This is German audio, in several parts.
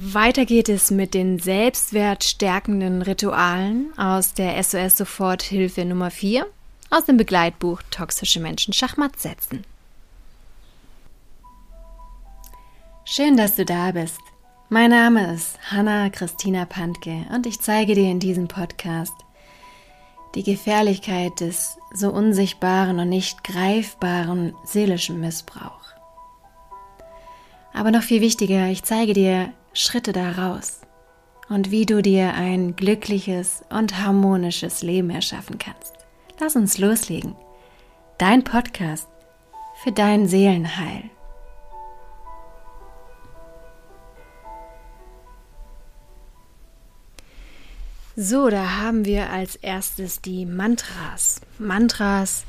weiter geht es mit den selbstwertstärkenden Ritualen aus der SOS Soforthilfe Nummer 4 aus dem Begleitbuch Toxische Menschen Schachmatt setzen. Schön, dass du da bist. Mein Name ist Hanna Christina Pantke und ich zeige dir in diesem Podcast die Gefährlichkeit des so unsichtbaren und nicht greifbaren seelischen Missbrauchs. Aber noch viel wichtiger, ich zeige dir Schritte daraus und wie du dir ein glückliches und harmonisches Leben erschaffen kannst. Lass uns loslegen. Dein Podcast für dein Seelenheil. So, da haben wir als erstes die Mantras. Mantras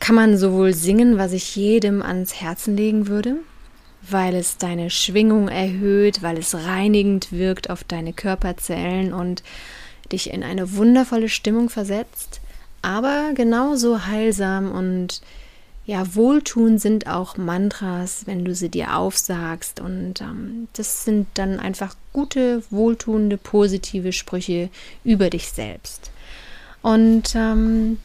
kann man sowohl singen, was ich jedem ans Herzen legen würde, weil es deine Schwingung erhöht, weil es reinigend wirkt auf deine Körperzellen und dich in eine wundervolle Stimmung versetzt, aber genauso heilsam und ja, wohltuend sind auch Mantras, wenn du sie dir aufsagst. Und ähm, das sind dann einfach gute, wohltuende, positive Sprüche über dich selbst. Und ähm,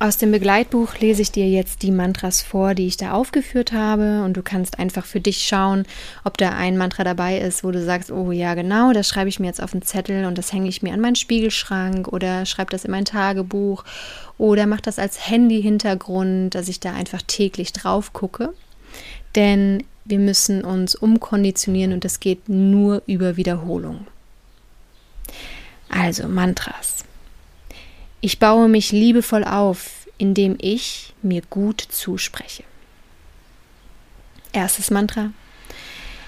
aus dem Begleitbuch lese ich dir jetzt die Mantras vor, die ich da aufgeführt habe und du kannst einfach für dich schauen, ob da ein Mantra dabei ist, wo du sagst, oh ja, genau, das schreibe ich mir jetzt auf den Zettel und das hänge ich mir an meinen Spiegelschrank oder schreibe das in mein Tagebuch oder mach das als Handy-Hintergrund, dass ich da einfach täglich drauf gucke. Denn wir müssen uns umkonditionieren und das geht nur über Wiederholung. Also Mantras. Ich baue mich liebevoll auf, indem ich mir gut zuspreche. Erstes Mantra.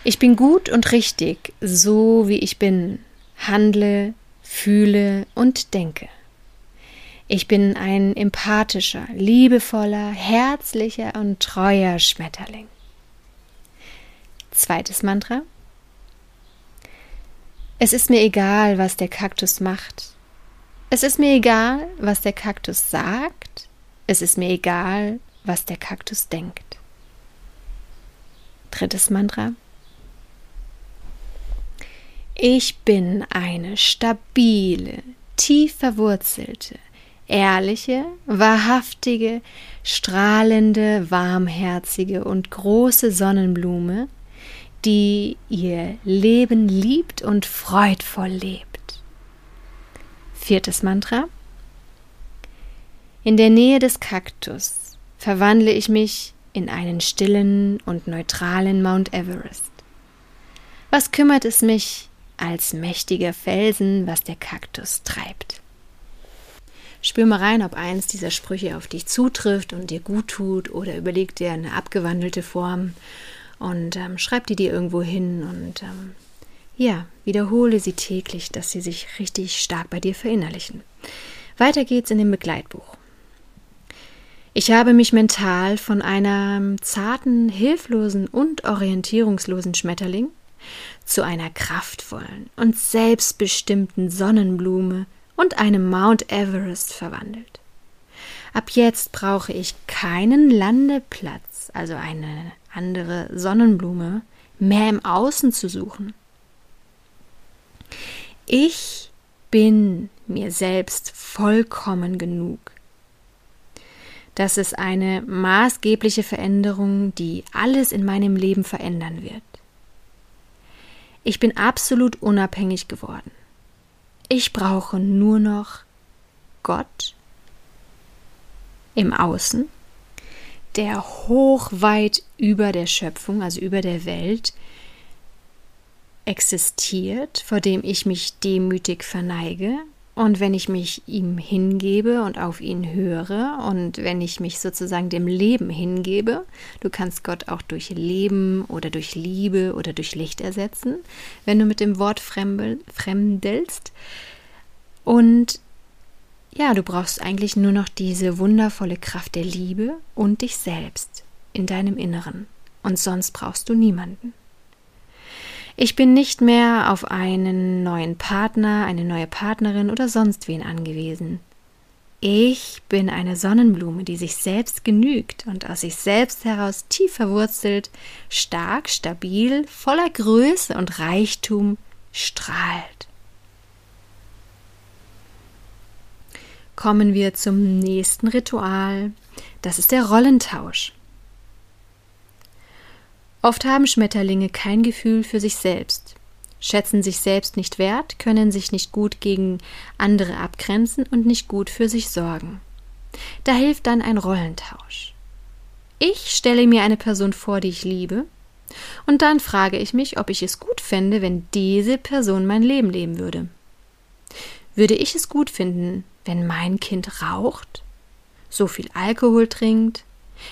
Ich bin gut und richtig, so wie ich bin, handle, fühle und denke. Ich bin ein empathischer, liebevoller, herzlicher und treuer Schmetterling. Zweites Mantra. Es ist mir egal, was der Kaktus macht. Es ist mir egal, was der Kaktus sagt. Es ist mir egal, was der Kaktus denkt. Drittes Mantra. Ich bin eine stabile, tief verwurzelte, ehrliche, wahrhaftige, strahlende, warmherzige und große Sonnenblume, die ihr Leben liebt und freudvoll lebt. Viertes Mantra. In der Nähe des Kaktus verwandle ich mich in einen stillen und neutralen Mount Everest. Was kümmert es mich als mächtiger Felsen, was der Kaktus treibt? Spür mal rein, ob eins dieser Sprüche auf dich zutrifft und dir gut tut oder überleg dir eine abgewandelte Form und ähm, schreib die dir irgendwo hin und ähm, ja, wiederhole sie täglich, dass sie sich richtig stark bei dir verinnerlichen. Weiter geht's in dem Begleitbuch. Ich habe mich mental von einem zarten, hilflosen und orientierungslosen Schmetterling zu einer kraftvollen und selbstbestimmten Sonnenblume und einem Mount Everest verwandelt. Ab jetzt brauche ich keinen Landeplatz, also eine andere Sonnenblume, mehr im Außen zu suchen. Ich bin mir selbst vollkommen genug. Das ist eine maßgebliche Veränderung, die alles in meinem Leben verändern wird. Ich bin absolut unabhängig geworden. Ich brauche nur noch Gott im Außen, der hochweit über der Schöpfung, also über der Welt, existiert, vor dem ich mich demütig verneige. Und wenn ich mich ihm hingebe und auf ihn höre und wenn ich mich sozusagen dem Leben hingebe, du kannst Gott auch durch Leben oder durch Liebe oder durch Licht ersetzen, wenn du mit dem Wort fremdelst. Und ja, du brauchst eigentlich nur noch diese wundervolle Kraft der Liebe und dich selbst in deinem Inneren. Und sonst brauchst du niemanden. Ich bin nicht mehr auf einen neuen Partner, eine neue Partnerin oder sonst wen angewiesen. Ich bin eine Sonnenblume, die sich selbst genügt und aus sich selbst heraus tief verwurzelt, stark, stabil, voller Größe und Reichtum strahlt. Kommen wir zum nächsten Ritual. Das ist der Rollentausch. Oft haben Schmetterlinge kein Gefühl für sich selbst schätzen sich selbst nicht wert, können sich nicht gut gegen andere abgrenzen und nicht gut für sich sorgen. Da hilft dann ein Rollentausch. Ich stelle mir eine Person vor, die ich liebe, und dann frage ich mich, ob ich es gut fände, wenn diese Person mein Leben leben würde. Würde ich es gut finden, wenn mein Kind raucht, so viel Alkohol trinkt,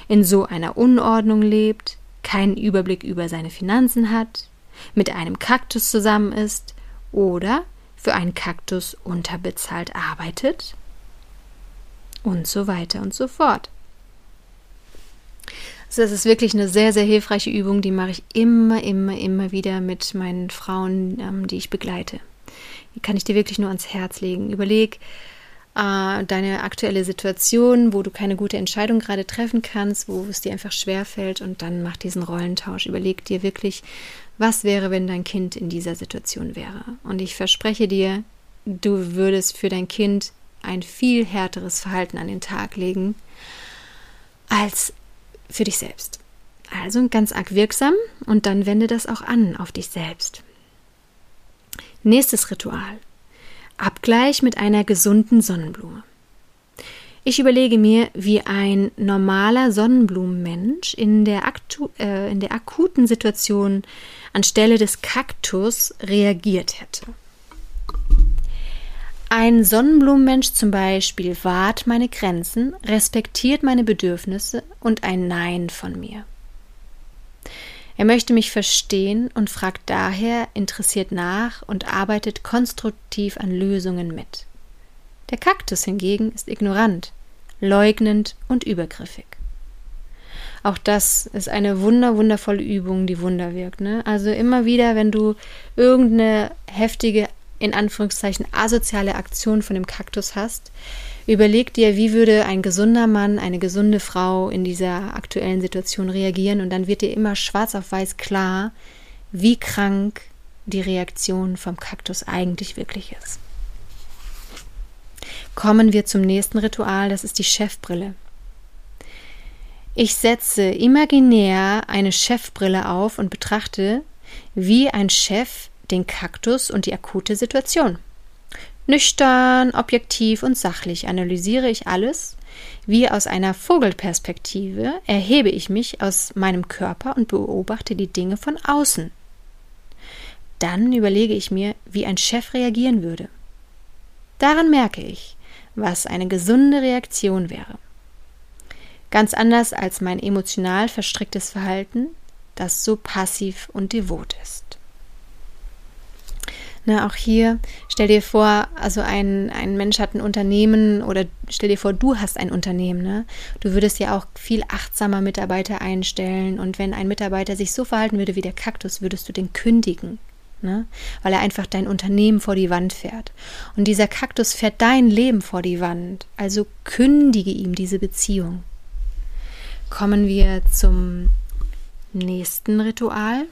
in so einer Unordnung lebt, keinen Überblick über seine Finanzen hat, mit einem Kaktus zusammen ist oder für einen Kaktus unterbezahlt arbeitet und so weiter und so fort. Also das ist wirklich eine sehr, sehr hilfreiche Übung, die mache ich immer, immer, immer wieder mit meinen Frauen, ähm, die ich begleite. Die kann ich dir wirklich nur ans Herz legen. Überleg, äh, deine aktuelle Situation, wo du keine gute Entscheidung gerade treffen kannst, wo es dir einfach schwer fällt und dann mach diesen Rollentausch. Überleg dir wirklich, was wäre, wenn dein Kind in dieser Situation wäre. Und ich verspreche dir, du würdest für dein Kind ein viel härteres Verhalten an den Tag legen als für dich selbst. Also ganz arg wirksam und dann wende das auch an auf dich selbst. Nächstes Ritual. Abgleich mit einer gesunden Sonnenblume. Ich überlege mir, wie ein normaler Sonnenblumenmensch in der, äh, in der akuten Situation anstelle des Kaktus reagiert hätte. Ein Sonnenblumenmensch zum Beispiel wahrt meine Grenzen, respektiert meine Bedürfnisse und ein Nein von mir. Er möchte mich verstehen und fragt daher interessiert nach und arbeitet konstruktiv an Lösungen mit. Der Kaktus hingegen ist ignorant, leugnend und übergriffig. Auch das ist eine wunder, wundervolle Übung, die Wunder wirkt. Ne? Also immer wieder, wenn du irgendeine heftige, in Anführungszeichen, asoziale Aktion von dem Kaktus hast, Überleg dir, wie würde ein gesunder Mann, eine gesunde Frau in dieser aktuellen Situation reagieren und dann wird dir immer schwarz auf weiß klar, wie krank die Reaktion vom Kaktus eigentlich wirklich ist. Kommen wir zum nächsten Ritual, das ist die Chefbrille. Ich setze imaginär eine Chefbrille auf und betrachte wie ein Chef den Kaktus und die akute Situation. Nüchtern, objektiv und sachlich analysiere ich alles, wie aus einer Vogelperspektive erhebe ich mich aus meinem Körper und beobachte die Dinge von außen. Dann überlege ich mir, wie ein Chef reagieren würde. Daran merke ich, was eine gesunde Reaktion wäre. Ganz anders als mein emotional verstricktes Verhalten, das so passiv und devot ist. Ne, auch hier, stell dir vor, also ein, ein Mensch hat ein Unternehmen oder stell dir vor, du hast ein Unternehmen. Ne? Du würdest ja auch viel achtsamer Mitarbeiter einstellen und wenn ein Mitarbeiter sich so verhalten würde wie der Kaktus, würdest du den kündigen. Ne? Weil er einfach dein Unternehmen vor die Wand fährt. Und dieser Kaktus fährt dein Leben vor die Wand. Also kündige ihm diese Beziehung. Kommen wir zum nächsten Ritual.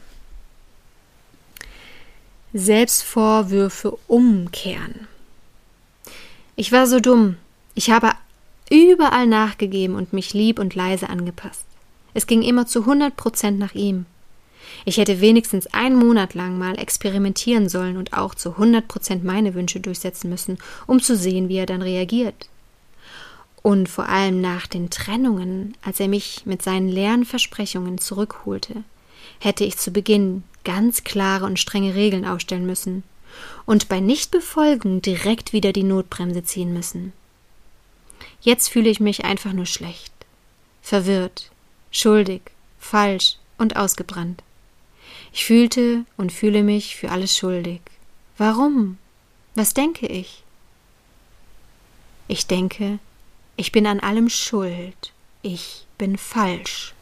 Selbstvorwürfe umkehren. Ich war so dumm. Ich habe überall nachgegeben und mich lieb und leise angepasst. Es ging immer zu 100 Prozent nach ihm. Ich hätte wenigstens einen Monat lang mal experimentieren sollen und auch zu 100 Prozent meine Wünsche durchsetzen müssen, um zu sehen, wie er dann reagiert. Und vor allem nach den Trennungen, als er mich mit seinen leeren Versprechungen zurückholte, hätte ich zu Beginn ganz klare und strenge Regeln aufstellen müssen und bei Nichtbefolgen direkt wieder die Notbremse ziehen müssen. Jetzt fühle ich mich einfach nur schlecht, verwirrt, schuldig, falsch und ausgebrannt. Ich fühlte und fühle mich für alles schuldig. Warum? Was denke ich? Ich denke, ich bin an allem schuld. Ich bin falsch.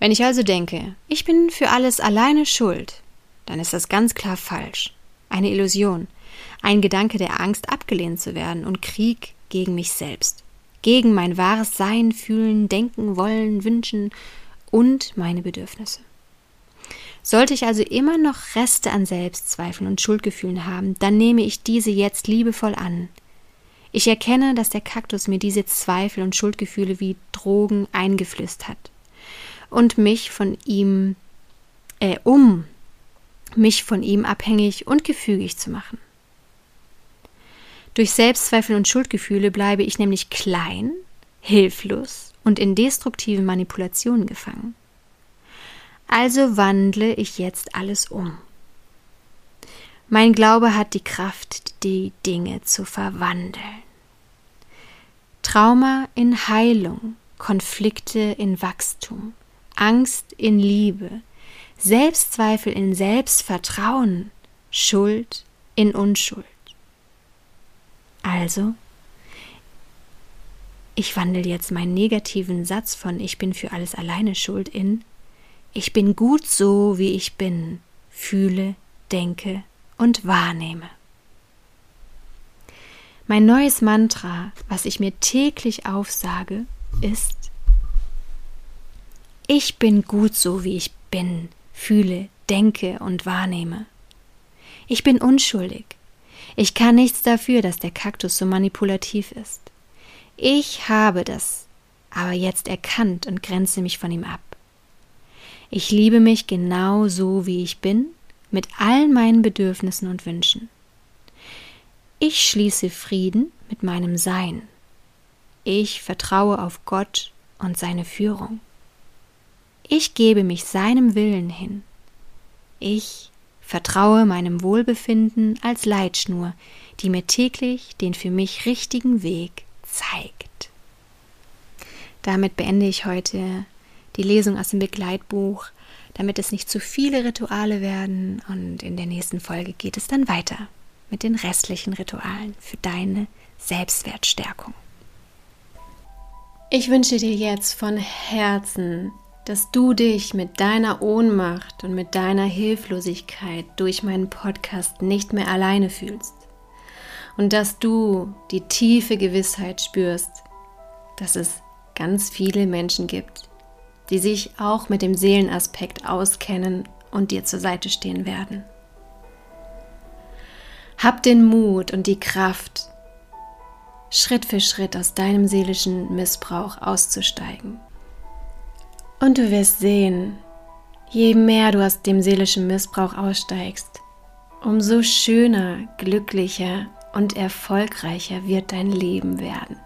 Wenn ich also denke, ich bin für alles alleine schuld, dann ist das ganz klar falsch. Eine Illusion. Ein Gedanke der Angst, abgelehnt zu werden und Krieg gegen mich selbst, gegen mein wahres Sein, Fühlen, Denken, Wollen, Wünschen und meine Bedürfnisse. Sollte ich also immer noch Reste an Selbstzweifeln und Schuldgefühlen haben, dann nehme ich diese jetzt liebevoll an. Ich erkenne, dass der Kaktus mir diese Zweifel und Schuldgefühle wie Drogen eingeflößt hat und mich von ihm, äh, um mich von ihm abhängig und gefügig zu machen. Durch Selbstzweifel und Schuldgefühle bleibe ich nämlich klein, hilflos und in destruktiven Manipulationen gefangen. Also wandle ich jetzt alles um. Mein Glaube hat die Kraft, die Dinge zu verwandeln. Trauma in Heilung, Konflikte in Wachstum, Angst in Liebe, Selbstzweifel in Selbstvertrauen, Schuld in Unschuld. Also, ich wandle jetzt meinen negativen Satz von Ich bin für alles alleine schuld in ich bin gut so, wie ich bin, fühle, denke und wahrnehme. Mein neues Mantra, was ich mir täglich aufsage, ist Ich bin gut so, wie ich bin, fühle, denke und wahrnehme. Ich bin unschuldig. Ich kann nichts dafür, dass der Kaktus so manipulativ ist. Ich habe das aber jetzt erkannt und grenze mich von ihm ab. Ich liebe mich genau so, wie ich bin, mit allen meinen Bedürfnissen und Wünschen. Ich schließe Frieden mit meinem Sein. Ich vertraue auf Gott und seine Führung. Ich gebe mich seinem Willen hin. Ich vertraue meinem Wohlbefinden als Leitschnur, die mir täglich den für mich richtigen Weg zeigt. Damit beende ich heute die Lesung aus dem Begleitbuch, damit es nicht zu viele Rituale werden. Und in der nächsten Folge geht es dann weiter mit den restlichen Ritualen für deine Selbstwertstärkung. Ich wünsche dir jetzt von Herzen, dass du dich mit deiner Ohnmacht und mit deiner Hilflosigkeit durch meinen Podcast nicht mehr alleine fühlst und dass du die tiefe Gewissheit spürst, dass es ganz viele Menschen gibt, die sich auch mit dem Seelenaspekt auskennen und dir zur Seite stehen werden. Hab den Mut und die Kraft, Schritt für Schritt aus deinem seelischen Missbrauch auszusteigen. Und du wirst sehen, je mehr du aus dem seelischen Missbrauch aussteigst, umso schöner, glücklicher und erfolgreicher wird dein Leben werden.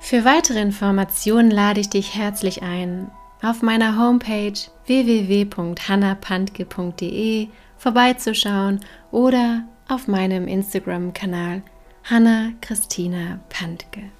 Für weitere Informationen lade ich dich herzlich ein, auf meiner Homepage www.hannapantke.de vorbeizuschauen oder auf meinem Instagram-Kanal Hanna Christina Pantke.